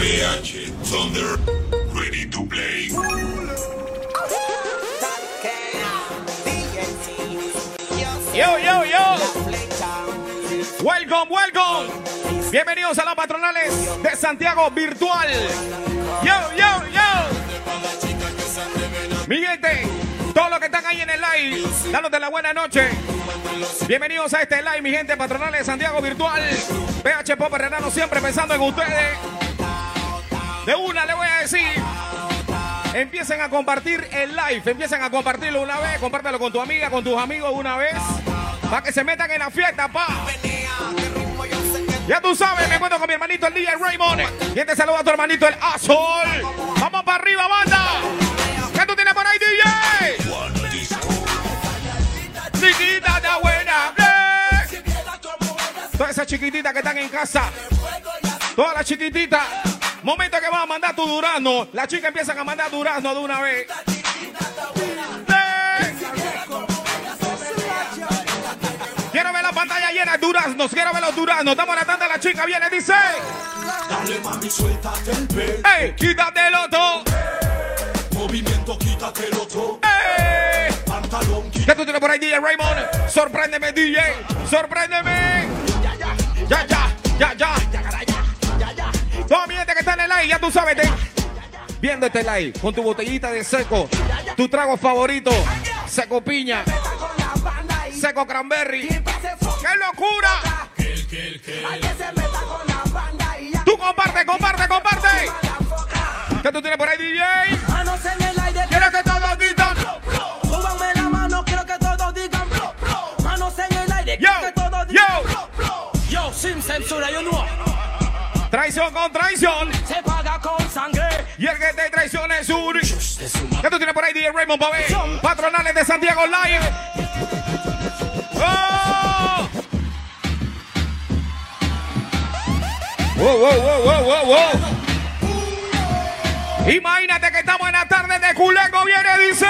PH Thunder, ready to play. Yo, yo, yo. Welcome, welcome. Bienvenidos a los patronales de Santiago Virtual. Yo, yo, yo. Mi gente, todos los que están ahí en el live, dándote la buena noche. Bienvenidos a este live, mi gente, patronales de Santiago Virtual. PH Pop Renano siempre pensando en ustedes. De una le voy a decir. Empiecen a compartir el live, empiecen a compartirlo una vez, compártelo con tu amiga, con tus amigos una vez, para que se metan en la fiesta, pa. Ya tú sabes, me encuentro con mi hermanito el DJ Raymond. Y te saluda a tu hermanito el Azul. Vamos para arriba, banda. ¿Qué tú tienes por ahí, DJ? Chiquita de buena. Todas esas chiquititas que están en casa. Todas las chiquititas. Momento que van a mandar tu durazno. Las chicas empiezan a mandar durazno de una vez. Quiero ver la pantalla llena de duraznos. Quiero ver los duraznos. Estamos tratando la chica. Viene, dice. Dale mami, suéltate el pelo. ¡Ey! ¡Quítatelo todo! Movimiento, quítatelo todo. ¡Ey! Pantalón, ¿Qué tú tienes por ahí, DJ Raymond? Sorpréndeme, DJ. Sorpréndeme. Ya, ya, ya, ya. Toda mi gente que está en el live, ya tú sabes, te- viendo este live con tu botellita de seco, tu trago favorito, seco piña, seco cranberry. ¡Qué locura! Tú comparte, comparte, comparte. ¿Qué tú tienes por ahí, DJ? Manos en el aire, Quiero que todos digan. súbanme la mano, quiero que todos digan. Manos en el aire, Yo, quiero que todos digan. yo. Yo, sin censura, yo no. Traición con traición. Se paga con sangre. Y el que te traiciona es un. ¿Qué tú tienes por ahí, DJ Raymond, pa' ver? Patronales de Santiago Live. ¡Oh! Wow, wow, wow, wow, wow, wow. Imagínate que estamos en la tarde de Culeco, viene, dice.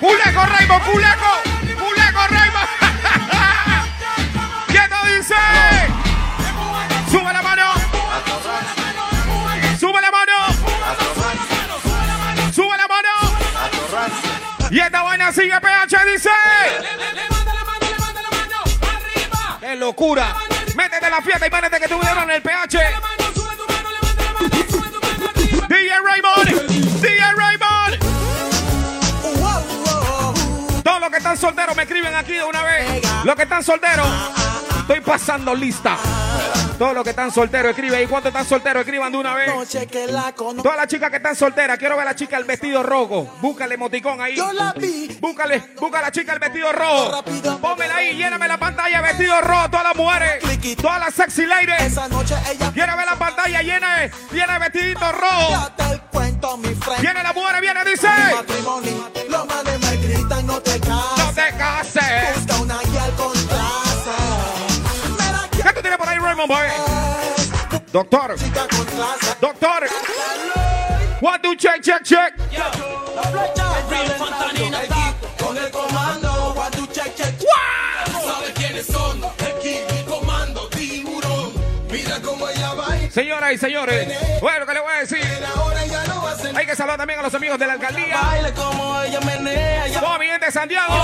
Culeco, Raymond, Culeco, dice? Sube la mano. Sube la mano. Sube la mano. Y esta vaina sigue PH, dice. ¡Qué locura! Métete la fiesta y métete que tuvieron el PH. DJ Raymond. DJ Raymond. Todos los que están solteros me escriben aquí de una vez. Los que están solteros, estoy pasando lista. Todos los que están solteros escriben. ¿Y cuántos están solteros? Escriban de una vez. Todas las chicas que están solteras, quiero ver a la chica el vestido rojo. Búscale emoticón ahí. Yo la vi. Búscale, busca a la chica el vestido rojo. Pónmela ahí, lléname la pantalla, vestido rojo, todas las mujeres, todas las sexy ladies. Esa noche ella Quiero ver la pantalla llena de, llena de vestidito rojo. Viene la mujer, viene, dice. No te No cases. te cases. Busca una guía con tú tienes por ahí, Raymond Boy? Doctor, chica con clase. doctor. One, two, check, check, check. La Señoras y señores, bueno, ¿qué le voy a decir? Hay que saludar también a los amigos de la alcaldía. Mi gente de Santiago.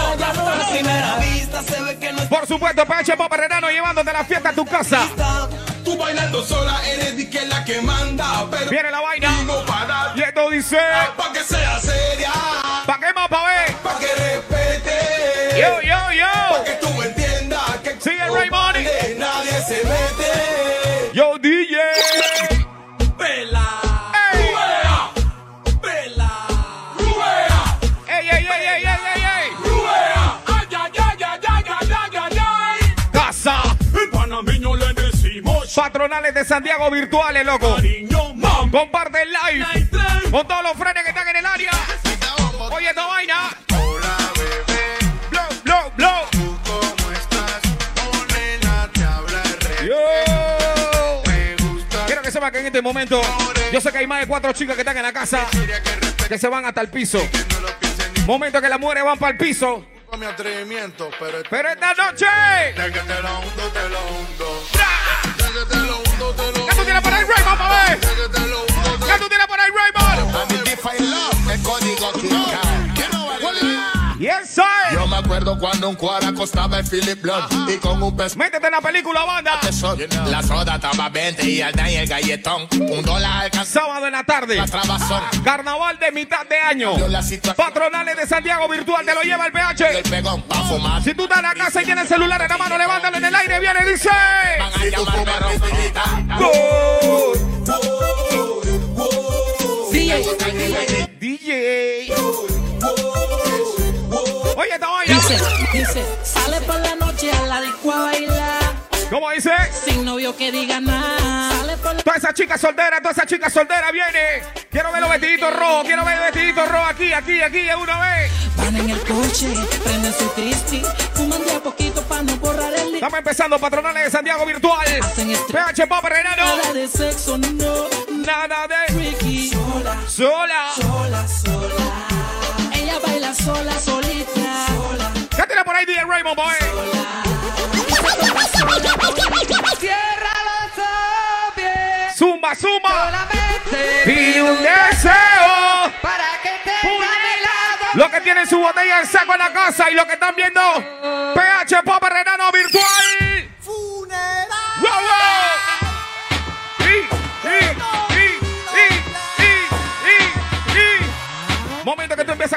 que Por supuesto, PH Pop Renano llevándote la fiesta a tu casa. Tú bailando sola, eres que la que manda. Viene la vaina. Y esto dice. Pa' que sea seria. ¿Pa' qué más, pa' ver? Pa' que respete. Yo, yo, yo. Que tú entiendas que Sigue Raymond. nadie se mete. Patronales de Santiago virtuales, loco. Comparte el live. Con todos los frenes que están en el área. Oye, esta vaina. Hola bebé, Blow, blow, blow. ¿tú cómo estás? Morena, te habla el rey. Yo. Me gusta Quiero que sepan que en este momento yo sé que hay más de cuatro chicas que están en la casa que se van hasta el piso. Momento que las mujeres van para el piso. con mi atrevimiento, pero Pero esta noche. ya que te la hundo ¿Qué tú tienes por ahí, Raymond, ¿Qué tú tienes por ahí, Raymond? Identify love, el código recuerdo cuando un cuara costaba el Philip Blood y con un peso Métete en la película, banda. La soda estaba 20 y al y el galletón. Un dólar alcanzaba Sábado en la tarde. la trabazón. Carnaval de mitad de año. Yo Patronales de Santiago Virtual te lo lleva el PH. pegón pa' fumar. Si tú estás en la casa y tienes el celular en la mano, levántalo en el aire, viene y dice. Van a llamarme. DJ, Dice, dice, sale por la noche a la disco a bailar, ¿Cómo dice? sin novio que diga nada. Toda esa chica soltera, toda esa chica soltera viene. Quiero ver los vestiditos rojos, quiero ver los vestiditos rojos aquí, aquí, aquí, de una vez. van en el coche, prenden su Cristi, fuman de a poquito para no borrar el Estamos empezando Patronales de Santiago Virtual. PH Pop Renano. Nada de sexo, no, Nada de Ricky. Sola, sola. sola, sola. Solita. Sola, ¿Qué tiene por ahí DJ Raymond, boy? Zumba, zumba. Pide un deseo. para que lado. Lo que tienen su botella en saco en la casa y lo que están viendo. PH Pop Renano Virtual.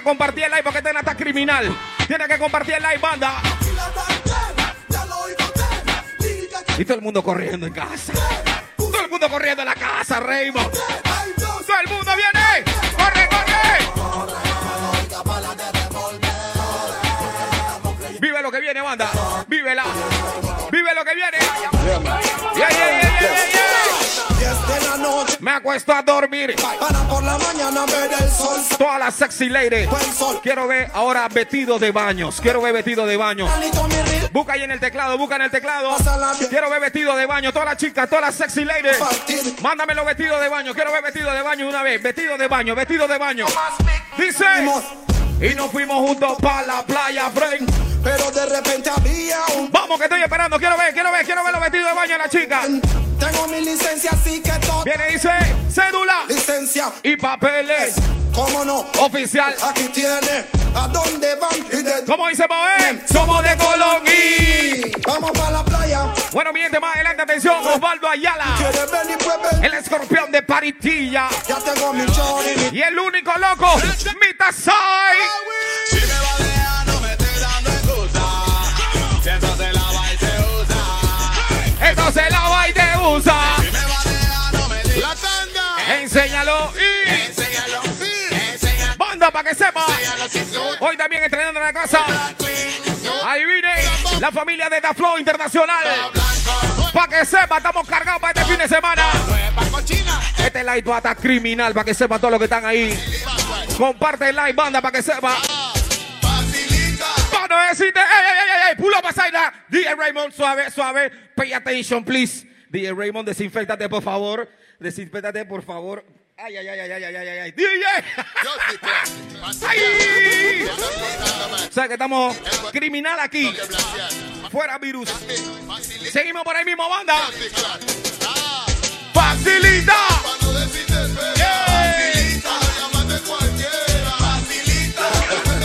Compartir el live porque esta está criminal. Tienes que compartir el live, banda. Y todo el mundo corriendo en casa. Todo el mundo corriendo en la casa, Raymond. Todo el mundo viene. ¡Corre, corre! Vive lo que viene, banda. Vívela. Vive lo que viene. Yeah, yeah, yeah, Me acuesto a dormir. para por la mañana ver el sol. Todas las sexy sol. Quiero ver ahora vestido de baños. Quiero ver vestido de baños. Busca ahí en el teclado, busca en el teclado. Quiero ver vestido de baño. Todas las chicas, todas las sexy ladies. Mándame los vestidos de baño. Quiero ver vestido de baño una vez. Vestido de baño, vestido de baño. Dice. Y nos fuimos juntos para la playa, friend. pero de repente había un. Vamos que estoy esperando. Quiero ver, quiero ver, quiero ver los vestidos de baño de la chica. Tengo mi licencia, así que todo. Viene y dice cédula Licencia, y papeles cómo no. oficial. Aquí tiene a dónde van ¿Cómo dice Boé? Somos de Colón y... Vamos para la playa. Bueno, mi gente, más adelante, atención, Osvaldo Ayala. ¿Quieres venir, pues. El escorpión de Paritilla. Ya tengo mi chori. Y el único loco, Mitasai. Si me va no me esté dando excusa. Si eso se lava y se usa. Esto se lava y usa. Si me va a dejar, no me diga. La tanga. Enséñalo y... Enséñalo. Enséñalo. Banda para que sepa. Hoy también entrenando en la casa. Ahí viene la familia de Da Flow Internacional. Para que sepa, estamos cargados para este fin de semana. Este live va a estar criminal para que sepa todos los que están ahí. Comparte el live, banda, para que sepa. Facilita. Para no decirte, ey, ey, ey, ey, pull up a side now. DJ Raymond, suave, suave. Pay attention, please. DJ Raymond, desinfectate, por favor. Desinfectate, por favor. Ay, ay, ay, ay, ay, ay, ay, ay. DJ. ¡Ay! O sea que estamos criminal aquí. Fuera virus. Seguimos por ahí mismo, banda. Facilita.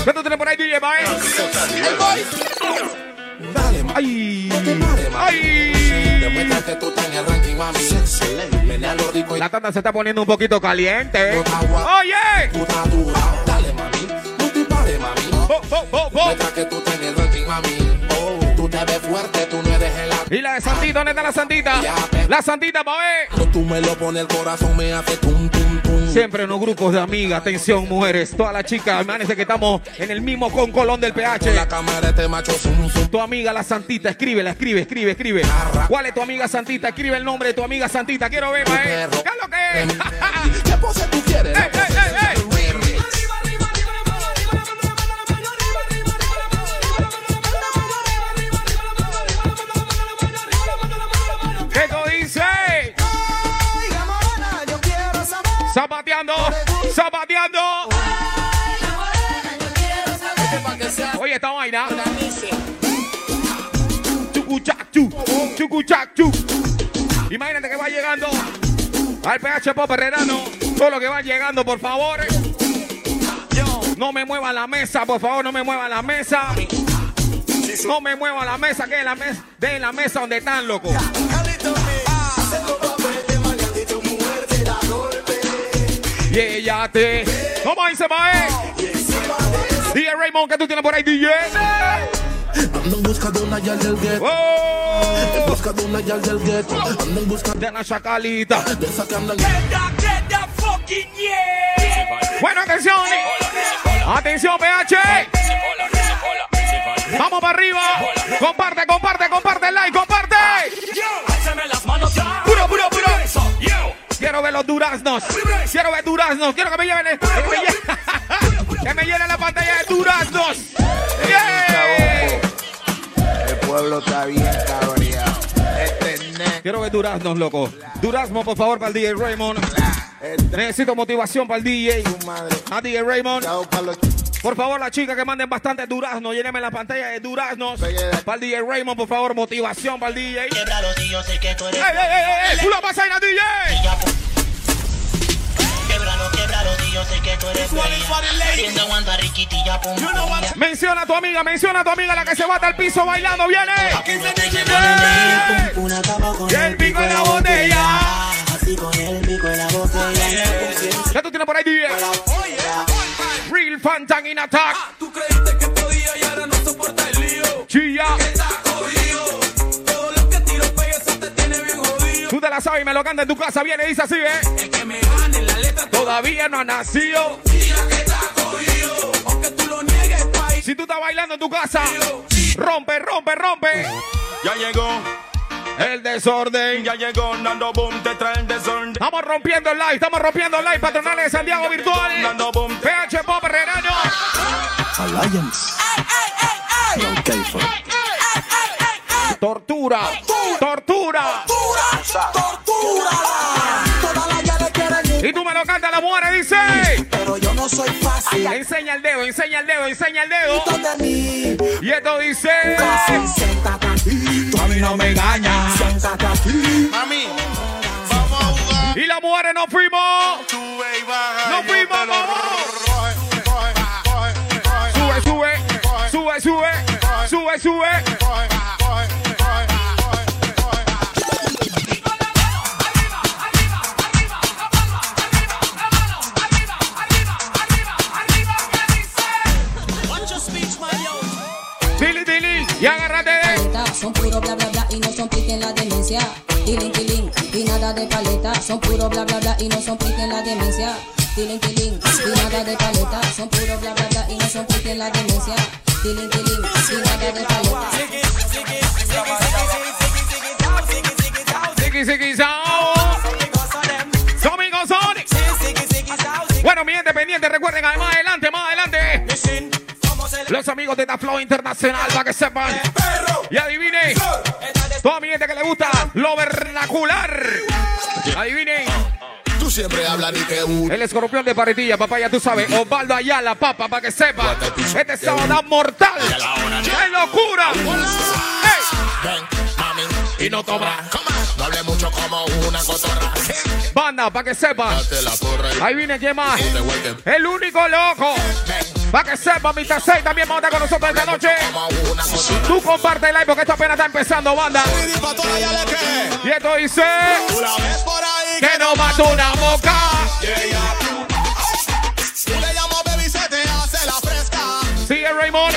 ¿Cuánto tenés por ahí, DJ Bye? ¡Ay! ¡Ay! Que tú estás en el ranking, mami. Menea lo rico y La tanda se está poniendo un poquito caliente. ¡Oye! tú estás dura. Dale, mami. No te pares, mami. Bo, bo, bo, bo. Demuestra que tú estás en el ranking, mami. Y la de Santita, ¿dónde está la Santita? La Santita, Bae. Cuando tú me lo pones, el corazón me hace tum, tum, tum. Siempre en los grupos de amigas, atención mujeres, todas las chicas, imagínense que estamos en el mismo concolón del Con la PH. cámara este macho zum, zum. Tu amiga la Santita, escríbela, escribe, escribe, escribe. ¿Cuál es tu amiga Santita? Escribe el nombre de tu amiga Santita. Quiero ver, mae. ¿Qué es lo que es? ¿Qué pose tú quieres? ¡Ey, ey, ey, Zapateando, zapateando. Oye, esta vaina. Chucuchachu, chucuchachu. Imagínate que va llegando al PH Pop Herrerano. Todo lo que va llegando, por favor. No me muevan la mesa, por favor, no me muevan la mesa. No me muevo a la mesa, que es la mesa, de la mesa donde están, loco. Y ella te. ¿Cómo dice, Mae? DJ Raymond, ¿qué tú tienes por ahí, DJ? Ando en busca de una yal del gueto. En ¡Oh! busca de una yal del gueto. Ando en busca De la chacalita. de esa que andan. Bueno, atención. Atención, PH. Vamos para arriba. Comparte, comparte, comparte el like, comparte. Quiero ver los duraznos. Quiero ver duraznos. Quiero que me lleven. el- Que me, lle- que me llenen la pantalla de duraznos. ¡Yeah! El pueblo está bien cabreado. Quiero ver duraznos, loco. Durazno, por favor, para el DJ Raymond. Necesito motivación para el DJ. A DJ Raymond. Por favor, la chica que manden bastante duraznos, lléneme la pantalla de duraznos. Para el DJ Raymond, por favor, motivación para el DJ. ¡Ey, yo sé que tú eres ey, ey! ey! ¡Pulo pasa ahí la DJ! Quebralo, quebralo si yo sé que tú eres aguanta riquitilla pum Menciona a tu amiga, menciona a tu amiga la que se bata al piso bailando, viene. Con Y el pico en la botella. Así con el pico en la botella ¿Qué tú tienes por ahí, DJ? Real Fantan in attack. Tú creíste que podía y ahora no soporta el lío. Chilla. Está jodido. Todo lo que tiro pegue eso te tiene bien jodido. Tú te la sabes y me lo canta en tu casa. Viene y dice así, ¿eh? El que me gane la letra Todavía no ha nacido. todavía que está jodido. Aunque tú lo niegues, país. Si tú estás bailando en tu casa, rompe, rompe, rompe. Ya llegó, El desorden. ya llegó, Nando Boom, te trae el desorden. Estamos rompiendo el live, estamos rompiendo el live. Patronales de Santiago Virtual. Nando Boom, PH Pop Herrerano. Alliance. No K-Funk. Tortura. Tortura. Todas las llaves quieren ir, Y tú me lo cantas, la mujer dice. pero yo no soy fácil. Enseña el dedo, enseña el dedo, enseña el dedo. Y esto dice. No me engañas. Siéntate aquí. Mami, vamos a jugar. Y las mujeres nos fuimos. Sube y baja. Nos yo fuimos, vamos. coge, Sube, sube. Sube, sube. Sube, sube. Puro bla bla bla y no son pique en la demencia. Tilín, tilín, y nada de paleta, son puro bla bla bla y no son pique en la demencia. Tilín, tilín, y nada de paleta. Siki, siki, sao. Domingo Sonic. Bueno, mi gente pendiente, recuerden, ah, más adelante, más adelante. Los amigos de The Flow Internacional, para que sepan. Y adivinen. Toda mi gente que le gusta lo vernacular. Adivinen. Tú siempre hablas ni te gusta. El escorpión de paretilla, papá, ya tú sabes. Osvaldo Ayala, papá, para que sepa. Este sábado mortal. ¡Qué locura! ¡Ey! Ven, mami, y no cobra. No hable mucho como una cotorra. Banda, para que sepa. Date la porra y Ahí viene, ¿quién más? El único loco. Para que sepa, Mr. 6 también va a estar con nosotros esta noche. Tú comparte el live porque esto apenas está empezando, banda. Y esto dice que no mató una fresca. Sigue Raymond.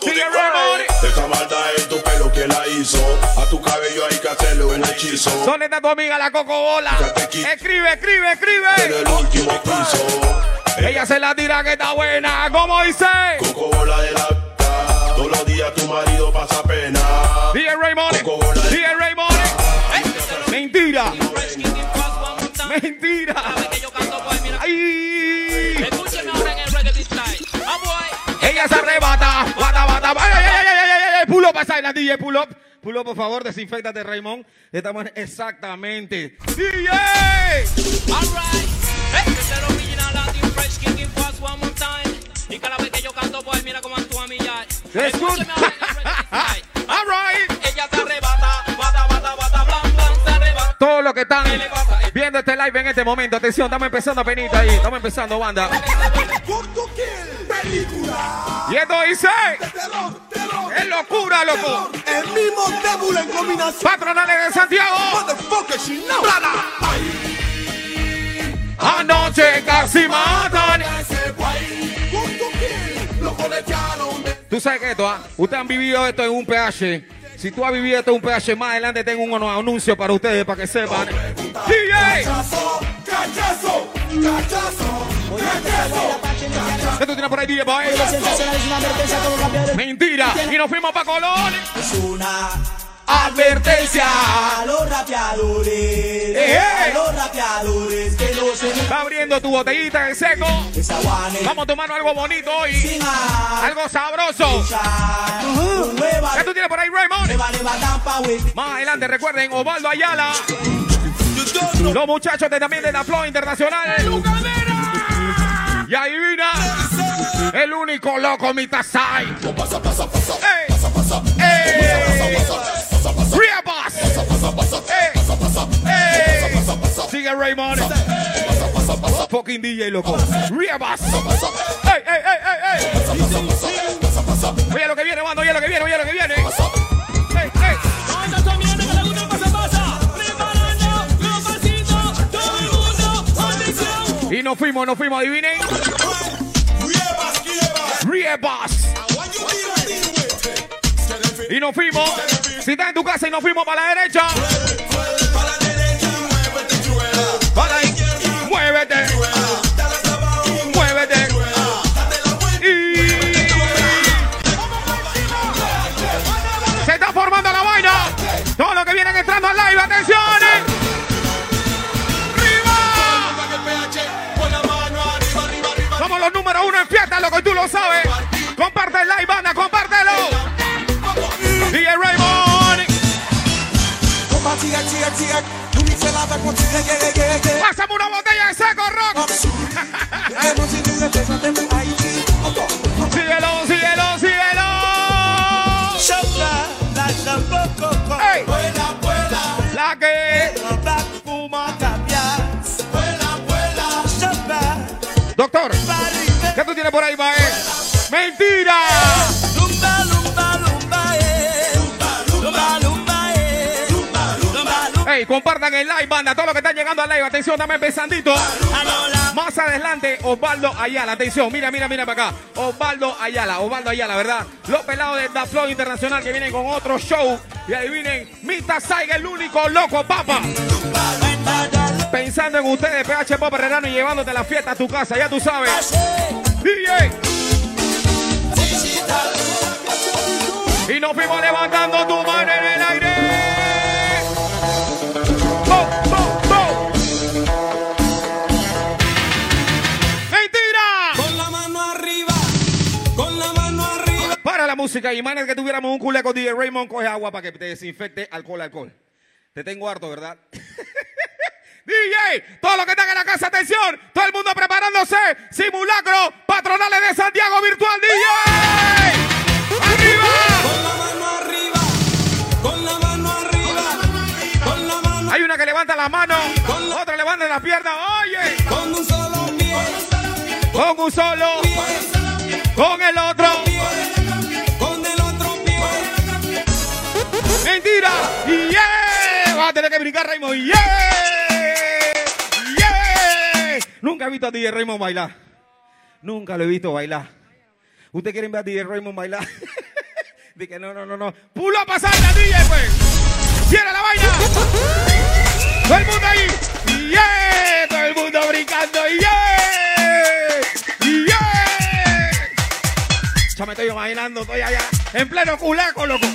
Sigue Raymond. Esa maldad en tu pelo que la hizo. A tu cabello hay que hacerle un hechizo. ¿Dónde está tu amiga la cocobola? Escribe, escribe, En escribe. el último piso. Ella se la tira que está buena. ¿Cómo dice? Coco bola de la. Todos los días tu marido pasa pena. Sigue Raymond. Sigue Raymond. Mentira. Mentira. Ay. Ella se arrebata. Bata, bata. Ay, ay, ay, ay, ay, ay. Pull up, la DJ, pull up. Pull up, por favor, desinfectate, Raymond. Estamos en- exactamente. DJ. All right. Se arrebata. Todos los que están viendo este live en este momento, atención, estamos empezando penita ahí, estamos empezando, banda. Y esto dice. Es locura, loco. El mismo débil en combinación. Patronales de Santiago. Anoche casi matan. Tú sabes que esto, ¿ah? Ustedes han vivido esto en un PH. Si tú has vivido esto en un PH, más adelante tengo unos anuncios para ustedes, para que sepan. DJ. cachazo, cachazo, cachazo, cachazo. ¿Qué tú tienes por ahí, DJ Boy? Mentira. Y nos fuimos para Colón. Es una Advertencia. a los rapeadores. Eh, A los rapeadores que no se Está abriendo tu botellita de seco. Vamos a tomarnos algo bonito hoy. Algo sabroso. ¿Qué tú tienes por ahí, Raymond? Más adelante, recuerden, Osvaldo Ayala. Los muchachos de, también de la Flow Internacional. Y adivina, el único loco Mitasai. ¡Ey! ¡Ey! Real Boss. ¡Ey! ¡Ey! Sigue Raymond. Fucking DJ, loco. Real Boss. ¡Ey, ey, ey, ey, ey! Oye lo que viene, mando, oye lo que viene, oye lo que viene. ¡Ey, ey! Y nos fuimos, nos fuimos, adivinen. Riebas. Y nos fuimos. Si estás en tu casa y nos fuimos para la derecha. Para ahí. Muévete. Muévete. Y. Se está formando la vaina. Todo lo que vienen entrando al live, atención. Somos los número uno en fiesta, loco, y tú lo sabes. Comparte el live, banda, compártelo. Pásame una botella de seco, rock. Síguelo, síguelo, síguelo. Ey. La que compartan el live, banda. Todo lo que está llegando al live. Atención, dame empezandito. Más adelante, Osvaldo Ayala. Atención, mira, mira, mira para acá. Osvaldo Ayala, Osvaldo Ayala, ¿verdad? Los pelados de Da Flow Internacional que vienen con otro show. Y adivinen, Mita Saiga, el único loco, papa. Pensando en ustedes, PH Pop Herrerano y llevándote la fiesta a tu casa, ya tú sabes. DJ. Y nos fuimos levantando tu mano en el música, y manes que tuviéramos un culé con DJ Raymond, coge agua para que te desinfecte alcohol, alcohol. Te tengo harto, ¿verdad? DJ, todo lo que están en la casa, atención, todo el mundo preparándose, simulacro, patronales de Santiago Virtual, DJ. ¡Arriba! Con la mano arriba, con la mano arriba, con la mano Hay una que levanta la mano, otra levanta la pierna, oye, con un solo pie, con un solo, con el otro, mentira, yeah, vas a tener que brincar Raymond, yeah, yeah. Nunca he visto a DJ Raymond bailar, nunca lo he visto bailar. ¿Usted quiere ver a DJ Raymond bailar? Dije, no, no, no, no. Pulo a pasar la DJ, pues. Cierra la vaina. Todo el mundo ahí. Yeah. Todo el mundo brincando. Yeah. Yeah. Ya me estoy imaginando, estoy allá. En pleno culaco, loco.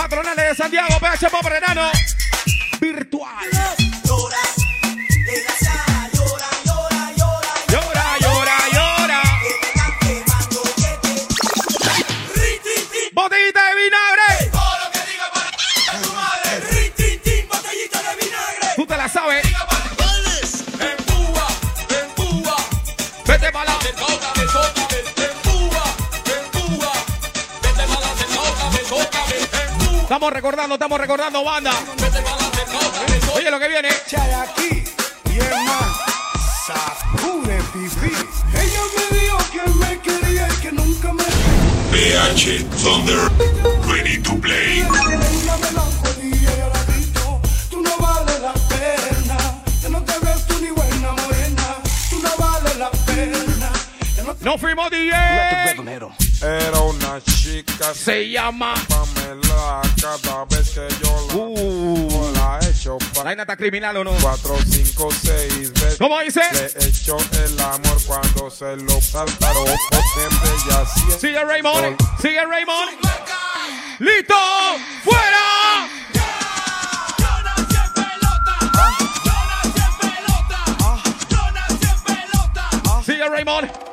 Patronales de Santiago, PH Pop Renano. Virtual. Estamos recordando, estamos recordando, banda. Oye lo que viene. Chay aquí y es más. Sacude pipí. Ella Ella me dijo que me quería y que nunca me PH Thunder, ready to play. Se llama. Pamela cada vez que yo la Uh. la echo ¿La pa' está criminal o no? 4, 5, 6 veces. ¿Cómo dice? Le echo el amor cuando se lo por siempre y así. Sigue Raymond. Sigue Raymond. ¡Listo! ¡Fuera! Sigue Raymond. Sigue Raymond.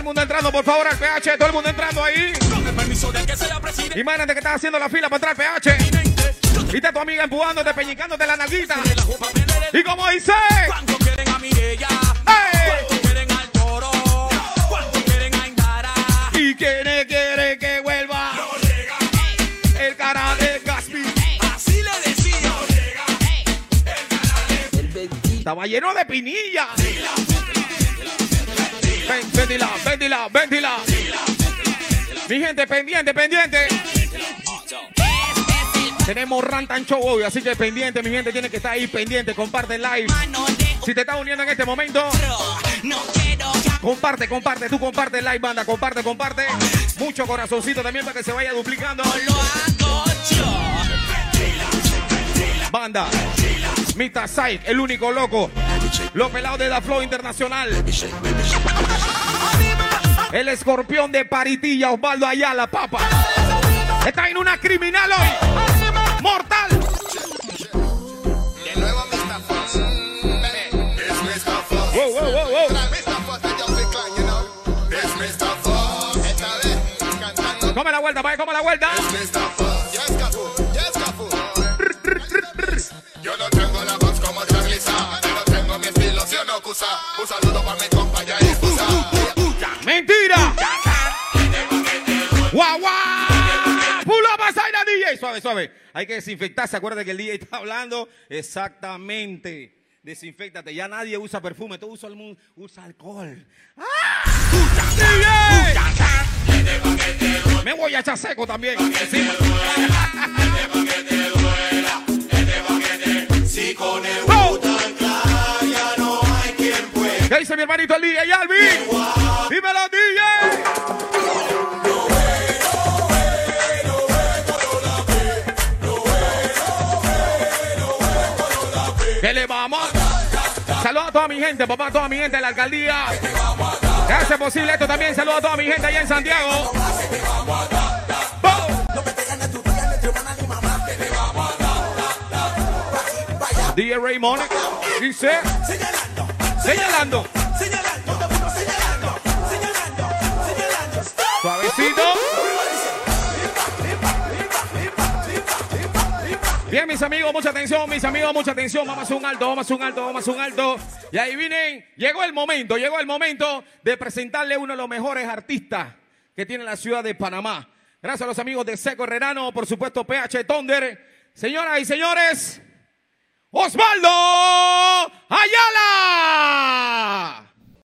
El mundo entrando, por favor, al PH. Todo el mundo entrando ahí. Con el permiso de que sea presidente. Imagínate que estás haciendo la fila para entrar al PH. Viste a tu amiga empujándote, peñicándote la nalguita. Y como dice. ¿Cuánto quieren a Mirella? ¡Ey! ¿Cuánto quieren al toro? ¿Cuánto quieren a Indara? ¿Y quién quiere que vuelva? El cara de Gaspi. Así le decía. Estaba lleno de pinilla. Ven, ventila, ventila, ventila. Mi gente, pendiente, pendiente. Tenemos Rantan Show hoy, así que pendiente, mi gente tiene que estar ahí pendiente, comparte el live. Si te estás uniendo en este momento, comparte, comparte, tú comparte el live, banda, comparte, comparte. Mucho corazoncito también para que se vaya duplicando. Banda, Mita Saik, el único loco. Los pelados de la Flow Internacional. El escorpión de Paritilla, Osvaldo Ayala, papa. Está en una criminal hoy. Mortal. De nuevo. Wow. Come la vuelta, vaya, come la vuelta. Suave. Hay que desinfectarse. Acuérdate que el DJ está hablando exactamente. Desinfectate. Ya nadie usa perfume. Todo usa, el mundo, usa alcohol. ¡Ah! Me voy a echar seco también. ¿Qué le vamos? Saludos a toda mi gente, papá, a toda mi gente de la alcaldía. Que hace posible esto también. Saludos a toda mi gente allá en Santiago. DJ Raymond dice señalando. Suavecito. Bien, mis amigos, mucha atención, mis amigos, mucha atención. Vamos a hacer un alto, vamos a hacer un alto, vamos a hacer un alto. Y ahí vienen, llegó el momento, llegó el momento de presentarle uno de los mejores artistas que tiene la ciudad de Panamá. Gracias a los amigos de Seco Herrerano, por supuesto, PH Thunder. Señoras y señores, Osvaldo Ayala.